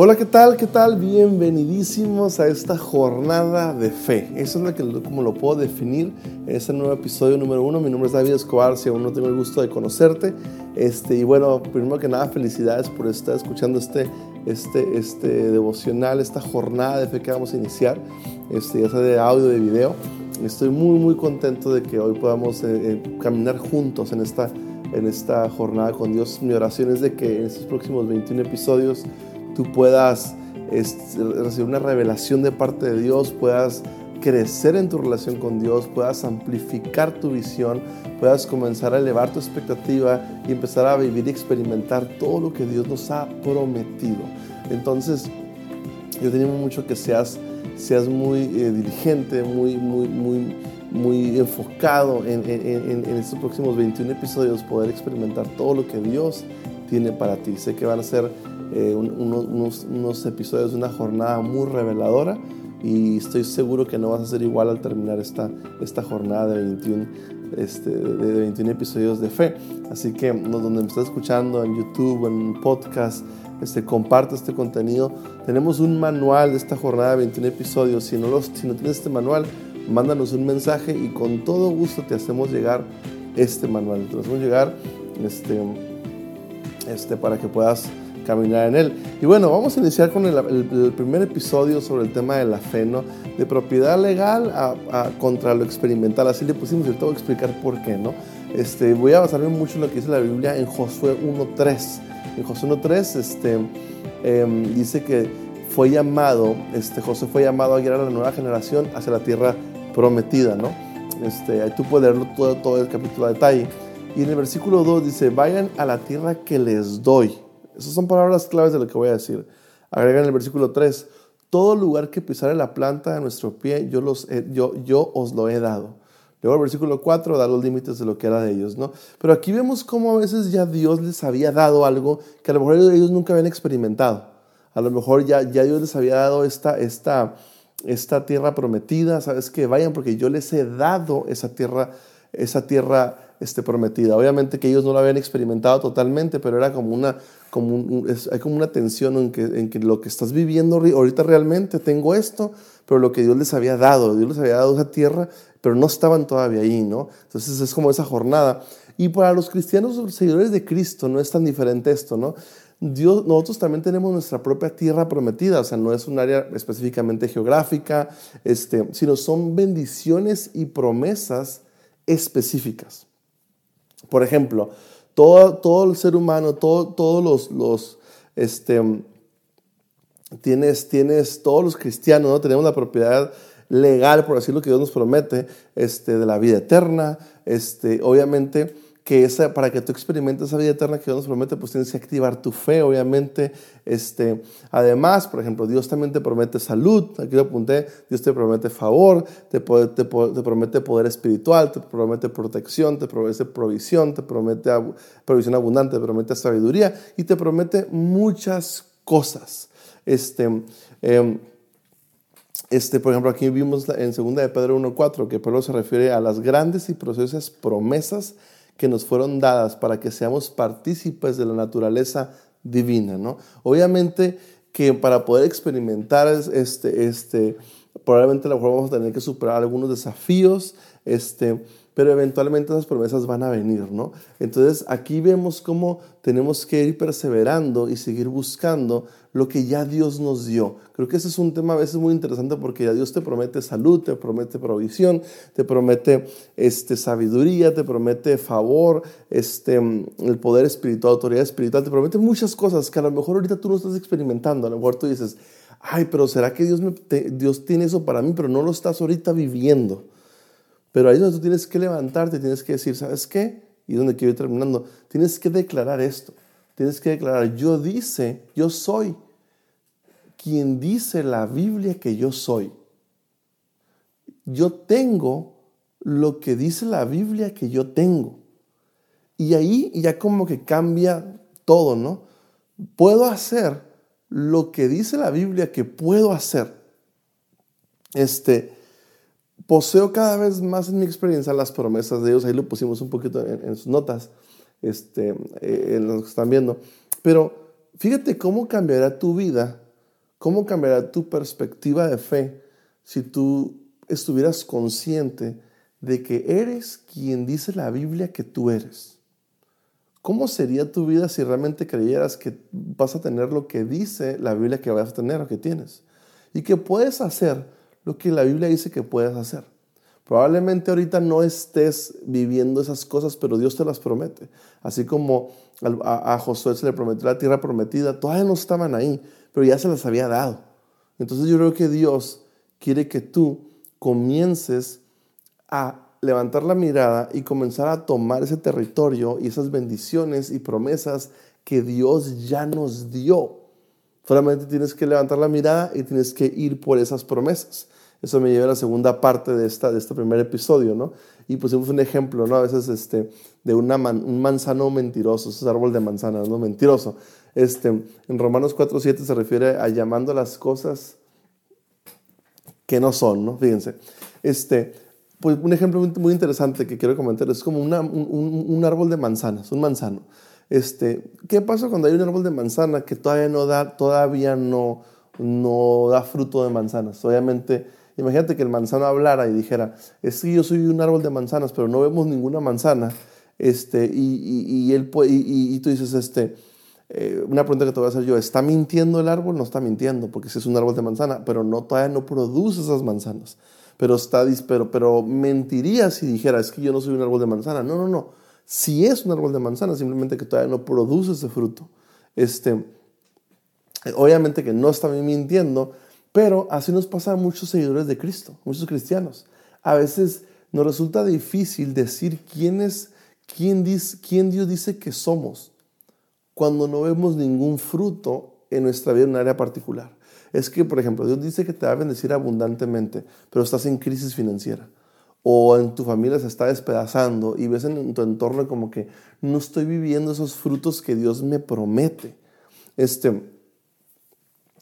Hola, ¿qué tal? ¿Qué tal? Bienvenidísimos a esta jornada de fe. Eso es lo que, como lo puedo definir en este nuevo episodio número uno. Mi nombre es David Escobar, si aún no tengo el gusto de conocerte. Este, y bueno, primero que nada, felicidades por estar escuchando este, este, este devocional, esta jornada de fe que vamos a iniciar, este, ya sea de audio, de video. Estoy muy, muy contento de que hoy podamos eh, eh, caminar juntos en esta, en esta jornada con Dios. Mi oración es de que en estos próximos 21 episodios tú puedas recibir una revelación de parte de Dios, puedas crecer en tu relación con Dios, puedas amplificar tu visión, puedas comenzar a elevar tu expectativa y empezar a vivir y experimentar todo lo que Dios nos ha prometido. Entonces, yo te animo mucho que seas, seas muy eh, diligente, muy, muy, muy, muy enfocado en, en, en estos próximos 21 episodios, poder experimentar todo lo que Dios tiene para ti. Sé que van a ser eh, unos, unos, episodios de una jornada muy reveladora y estoy seguro que no vas a ser igual al terminar esta, esta jornada de 21, este, de 21 episodios de fe. Así que donde me estás escuchando en YouTube, en podcast, este, comparte este contenido. Tenemos un manual de esta jornada de 21 episodios. Si no, los, si no tienes este manual, mándanos un mensaje y con todo gusto te hacemos llegar este manual. Te hacemos llegar este, este, para que puedas caminar en él. Y bueno, vamos a iniciar con el, primer episodio sobre el tema de la fe, ¿no? De propiedad legal a, contra lo experimental. Así le pusimos y te voy a explicar por qué, ¿no? Este, voy a basarme mucho en lo que dice la Biblia en Josué 1.3. En Josué 1.3 este, em, dice que fue llamado, este, José fue llamado a guiar a la nueva generación hacia la tierra prometida, ¿no? Este, tú puedes leerlo todo, todo el capítulo a detalle. Y en el versículo 2 dice, vayan a la tierra que les doy. Esas son palabras claves de lo que voy a decir. Agrega en el versículo 3, todo lugar que pisare la planta de nuestro pie, yo, los yo, yo os lo he dado. Luego el versículo 4 da los límites de lo que era de ellos, ¿no? Pero aquí vemos cómo a veces ya Dios les había dado algo que a lo mejor ellos nunca habían experimentado. A lo mejor ya, ya Dios les había dado esta, esta, esta tierra prometida, ¿sabes? Que vayan porque yo les he dado esa tierra, esa tierra este, prometida. Obviamente que ellos no lo habían experimentado totalmente, pero era como una, como hay como una tensión en que, en que lo que estás viviendo ahorita realmente, tengo esto, pero lo que Dios les había dado, Dios les había dado esa tierra, pero no estaban todavía ahí, ¿no? Entonces es como esa jornada. Y para los cristianos, los seguidores de Cristo, no es tan diferente esto, ¿no? Dios, nosotros también tenemos nuestra propia tierra prometida, o sea, no es un área específicamente geográfica, este, sino son bendiciones y promesas específicas. Por ejemplo, todo, todo el ser humano, todo, todos los, los este, tienes, tienes, todos los cristianos, ¿no? tenemos la propiedad legal, por decirlo que Dios nos promete, este, de la vida eterna, este, obviamente que esa, para que tú experimentes esa vida eterna que Dios nos promete, pues tienes que activar tu fe, obviamente. Este, además, por ejemplo, Dios también te promete salud, aquí lo apunté, Dios te promete favor, te, te, te promete poder espiritual, te promete protección, te promete provisión, te promete provisión abundante, te promete sabiduría y te promete muchas cosas. Este, em, este, por ejemplo, aquí vimos en 2 de Pedro 1.4 que Pedro se refiere a las grandes y preciosas promesas que nos fueron dadas para que seamos partícipes de la naturaleza divina, ¿no? Obviamente que para poder experimentar este, este, probablemente a lo mejor vamos a tener que superar algunos desafíos, este, pero eventualmente esas promesas van a venir, ¿no? Entonces aquí vemos cómo tenemos que ir perseverando y seguir buscando lo que ya Dios nos dio. Creo que ese es un tema a veces muy interesante porque ya Dios te promete salud, te promete provisión, te promete este, sabiduría, te promete favor, este, el poder espiritual, autoridad espiritual, te promete muchas cosas que a lo mejor ahorita tú no estás experimentando. A lo mejor tú dices, ay, pero ¿será que Dios, Dios tiene eso para mí, pero no lo estás ahorita viviendo? Pero ahí es donde tú tienes que levantarte, tienes que decir, ¿sabes qué? Y donde quiero ir terminando, tienes que declarar esto. Tienes que declarar, yo dice, yo soy quien dice la Biblia que yo soy. Yo tengo lo que dice la Biblia que yo tengo. Y ahí ya como que cambia todo, ¿no? Puedo hacer lo que dice la Biblia que puedo hacer. Este, poseo cada vez más en mi experiencia las promesas de Dios. Ahí lo pusimos un poquito en, sus notas, este, eh, en los que están viendo. Pero fíjate cómo cambiará tu vida, cómo cambiará tu perspectiva de fe si tú estuvieras consciente de que eres quien dice la Biblia que tú eres. ¿Cómo sería tu vida si realmente creyeras que vas a tener lo que dice la Biblia que vas a tener o que tienes? Y que puedes hacer lo que la Biblia dice que puedes hacer. Probablemente ahorita no estés viviendo esas cosas, pero Dios te las promete. Así como a, Josué se le prometió la tierra prometida, todavía no estaban ahí, pero ya se las había dado. Entonces yo creo que Dios quiere que tú comiences a levantar la mirada y comenzar a tomar ese territorio y esas bendiciones y promesas que Dios ya nos dio. Solamente tienes que levantar la mirada y tienes que ir por esas promesas. Eso me lleva a la segunda parte de, esta, de este primer episodio, ¿no? Y pusimos un ejemplo, ¿no? A veces este, de una un manzano mentiroso, ese es árbol de manzana, ¿no? Mentiroso. Este, en Romanos 4.7 se refiere a llamando las cosas que no son, ¿no? Fíjense. Este, pues un ejemplo muy interesante que quiero comentar es como un, un, árbol de manzanas, un manzano. Este, ¿Qué pasa cuando hay un árbol de manzana que todavía no da, todavía no, no da fruto de manzanas? Obviamente, imagínate que el manzano hablara y dijera, es que yo soy un árbol de manzanas, pero no vemos ninguna manzana. Este, y, y, él, y, y tú dices, este, eh, una pregunta que te voy a hacer yo, ¿está mintiendo el árbol? No está mintiendo, porque si es un árbol de manzana, pero no, todavía no produce esas manzanas pero, está, pero, pero mentiría si dijera, es que yo no soy un árbol de manzana. No, no, no. Si es un árbol de manzana, simplemente que todavía no produce ese fruto. Este, obviamente que no está mintiendo, pero así nos pasa a muchos seguidores de Cristo, muchos cristianos. A veces nos resulta difícil decir quién es, quién, dice, quién Dios dice que somos cuando no vemos ningún fruto en nuestra vida en un área particular es que, por ejemplo, Dios dice que te va a bendecir abundantemente, pero estás en crisis financiera o en tu familia se está despedazando y ves en tu entorno como que no estoy viviendo esos frutos que Dios me promete. Este,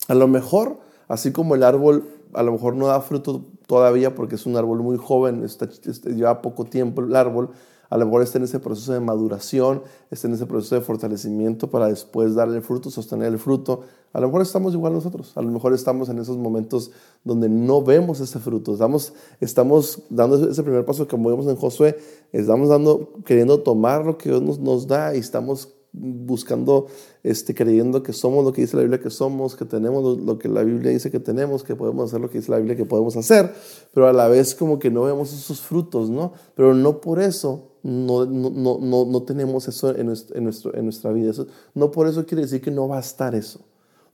a lo mejor, así como el árbol a lo mejor no da fruto todavía porque es un árbol muy joven, está, este, lleva poco tiempo el árbol, a lo mejor está en ese proceso de maduración, está en ese proceso de fortalecimiento para después darle el fruto, sostener el fruto. A lo mejor estamos igual nosotros, a lo mejor estamos en esos momentos donde no vemos ese fruto, estamos, estamos dando ese primer paso como vemos en Josué, estamos dando, queriendo tomar lo que Dios nos, nos da y estamos buscando, este, creyendo que somos lo que dice la Biblia que somos, que tenemos lo, que la Biblia dice que tenemos, que podemos hacer lo que dice la Biblia que podemos hacer, pero a la vez como que no vemos esos frutos, ¿no? Pero no por eso no, no, no, no tenemos eso en, nuestro, en, nuestra vida. Eso, no por eso quiere decir que no va a estar eso.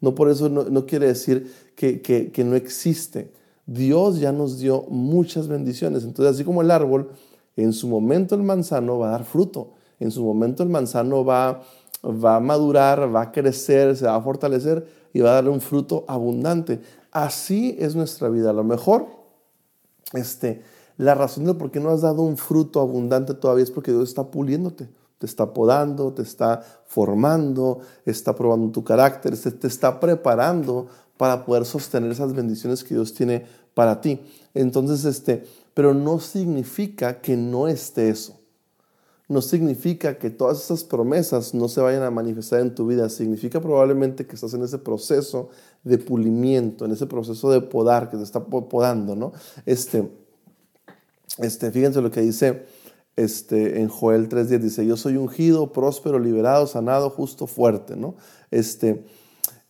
No por eso no, quiere decir que, que, que no existe. Dios ya nos dio muchas bendiciones. Entonces, así como el árbol, en su momento el manzano va a dar fruto. En su momento el manzano va, va a madurar, va a crecer, se va a fortalecer y va a darle un fruto abundante. Así es nuestra vida. A lo mejor este, la razón de por qué no has dado un fruto abundante todavía es porque Dios está puliéndote, te está podando, te está formando, está probando tu carácter, te está preparando para poder sostener esas bendiciones que Dios tiene para ti. Entonces, este, pero no significa que no esté eso. No significa que todas esas promesas no se vayan a manifestar en tu vida. Significa probablemente que estás en ese proceso de pulimiento, en ese proceso de podar, que te está podando, ¿no? Este, este, fíjense lo que dice este, en Joel 3.10, dice, yo soy ungido, próspero, liberado, sanado, justo, fuerte, ¿no? Este,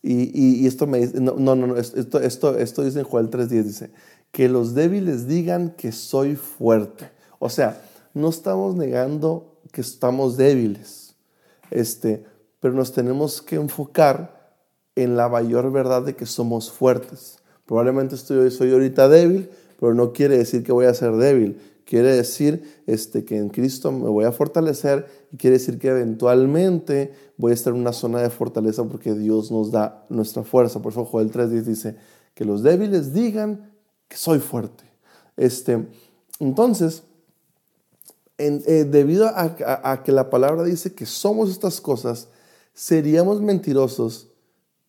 y, y, esto me dice, no, no, no, esto, esto, esto dice en Joel 3.10, dice, que los débiles digan que soy fuerte. O sea, no estamos negando que estamos débiles, este, pero nos tenemos que enfocar en la mayor verdad de que somos fuertes. Probablemente estoy, soy ahorita débil, pero no quiere decir que voy a ser débil. quiere decir este, que en Cristo me voy a fortalecer y quiere decir que eventualmente voy a estar en una zona de fortaleza porque Dios nos da nuestra fuerza. Por eso Joel 3.10 dice que los débiles digan que soy fuerte. Este, entonces, eh, debido a, que la palabra dice que somos estas cosas, seríamos mentirosos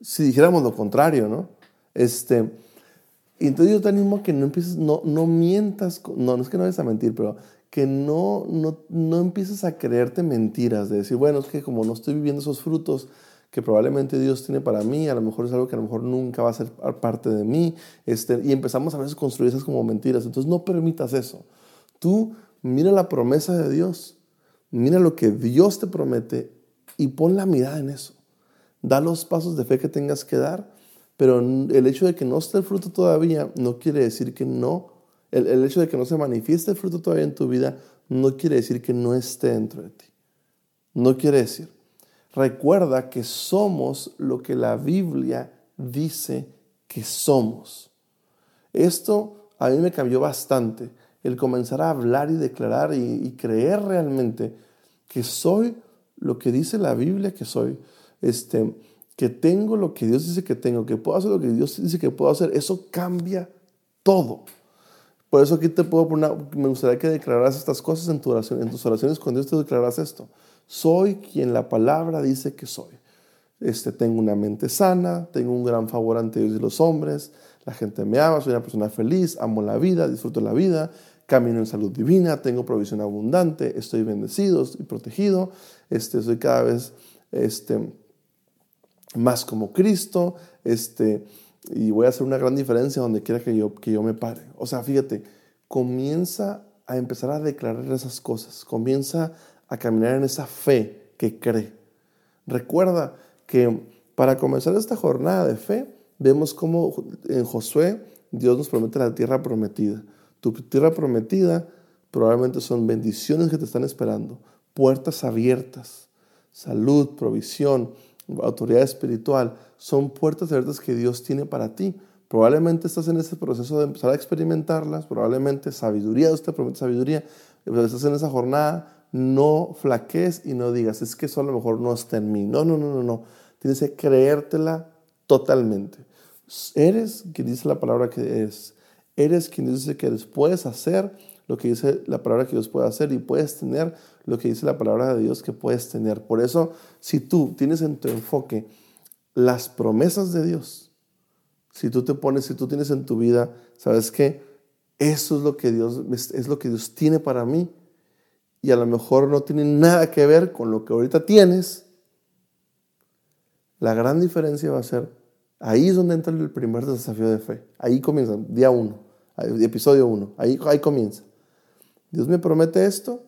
si dijéramos lo contrario, ¿no? Este, entonces yo te animo a que no empieces, no, no mientas, no, no es que no vayas a mentir, pero que no, no, no empieces a creerte mentiras, de decir, bueno, es que como no estoy viviendo esos frutos que probablemente Dios tiene para mí, a lo mejor es algo que a lo mejor nunca va a ser parte de mí, este, y empezamos a veces a construir esas como mentiras, entonces no permitas eso. Tú mira la promesa de Dios, mira lo que Dios te promete y pon la mirada en eso. Da los pasos de fe que tengas que dar, pero el hecho de que no esté el fruto todavía no quiere decir que no, el, el hecho de que no se manifieste el fruto todavía en tu vida no quiere decir que no esté dentro de ti. No quiere decir. Recuerda que somos lo que la Biblia dice que somos. Esto a mí me cambió bastante el comenzar a hablar y declarar y, creer realmente que soy lo que dice la Biblia que soy, este, que tengo lo que Dios dice que tengo, que puedo hacer lo que Dios dice que puedo hacer, eso cambia todo. Por eso aquí te puedo poner, me gustaría que declararas estas cosas en, tu oración, en tus oraciones con Dios te declaras esto. Soy quien la palabra dice que soy. Este, tengo una mente sana, tengo un gran favor ante Dios y los hombres, la gente me ama, soy una persona feliz, amo la vida, disfruto la vida, camino en salud divina, tengo provisión abundante, estoy bendecido, estoy protegido, este, soy cada vez este, más como Cristo, este, y voy a hacer una gran diferencia donde quiera que yo, que yo me pare. O sea, fíjate, comienza a empezar a declarar esas cosas, comienza a caminar en esa fe que cree. Recuerda que para comenzar esta jornada de fe, vemos cómo en Josué Dios nos promete la tierra prometida. Tu tierra prometida probablemente son bendiciones que te están esperando, puertas abiertas, salud, provisión, autoridad espiritual, son puertas abiertas que Dios tiene para ti. Probablemente estás en ese proceso de empezar a experimentarlas, probablemente sabiduría, te promete sabiduría, estás en esa jornada, no flaquees y no digas, es que eso a lo mejor no está en mí. No, no, no, no, no. Tienes que creértela totalmente. Eres quien dice la palabra que es. Eres quien dice que eres. Puedes hacer lo que dice la palabra que Dios puede hacer y puedes tener lo que dice la palabra de Dios que puedes tener. Por eso, si tú tienes en tu enfoque las promesas de Dios, si tú te pones, si tú tienes en tu vida, ¿sabes qué? Eso es lo que Dios, es lo que Dios tiene para mí. Y a lo mejor no tiene nada que ver con lo que ahorita tienes. La gran diferencia va a ser Ahí es donde entra el primer desafío de fe. Ahí comienza, día uno, episodio uno. Ahí, ahí comienza. Dios me promete esto,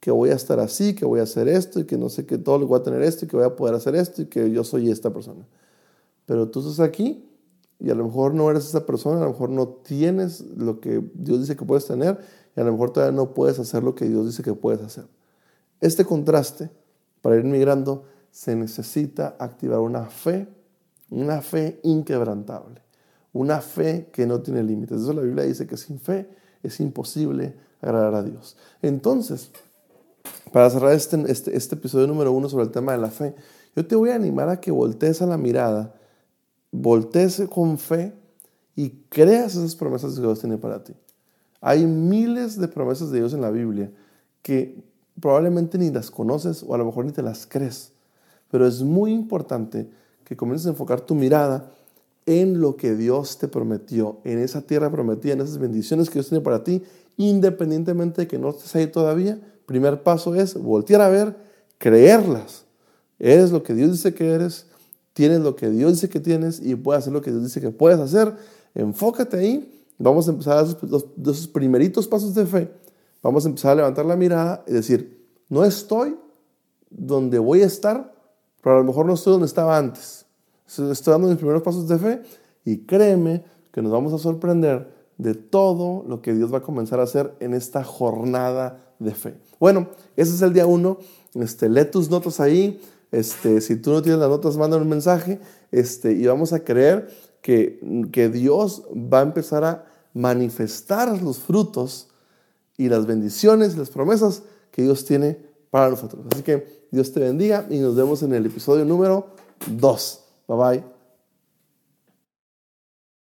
que voy a estar así, que voy a hacer esto, y que no sé qué, todo lo voy a tener esto, y que voy a poder hacer esto, y que yo soy esta persona. Pero tú estás aquí, y a lo mejor no eres esa persona, a lo mejor no tienes lo que Dios dice que puedes tener, y a lo mejor todavía no puedes hacer lo que Dios dice que puedes hacer. Este contraste, para ir migrando, se necesita activar una fe una fe inquebrantable, una fe que no tiene límites. Eso la Biblia dice que sin fe es imposible agradar a Dios. Entonces, para cerrar este, este, este, episodio número uno sobre el tema de la fe, yo te voy a animar a que voltees a la mirada, voltees con fe y creas esas promesas que Dios tiene para ti. Hay miles de promesas de Dios en la Biblia que probablemente ni las conoces o a lo mejor ni te las crees, pero es muy importante que comiences a enfocar tu mirada en lo que Dios te prometió, en esa tierra prometida, en esas bendiciones que Dios tiene para ti, independientemente de que no estés ahí todavía. Primer paso es voltear a ver, creerlas. Eres lo que Dios dice que eres, tienes lo que Dios dice que tienes y puedes hacer lo que Dios dice que puedes hacer. Enfócate ahí. Vamos a empezar a esos, esos primeritos pasos de fe. Vamos a empezar a levantar la mirada y decir, no estoy donde voy a estar, pero a lo mejor no estoy donde estaba antes. Estoy dando mis primeros pasos de fe y créeme que nos vamos a sorprender de todo lo que Dios va a comenzar a hacer en esta jornada de fe. Bueno, ese es el día uno. Este, lee tus notas ahí. Este, si tú no tienes las notas, manda un mensaje. Este, y vamos a creer que, que Dios va a empezar a manifestar los frutos y las bendiciones y las promesas que Dios tiene para nosotros. Así que Dios te bendiga y nos vemos en el episodio número 2. Bye bye.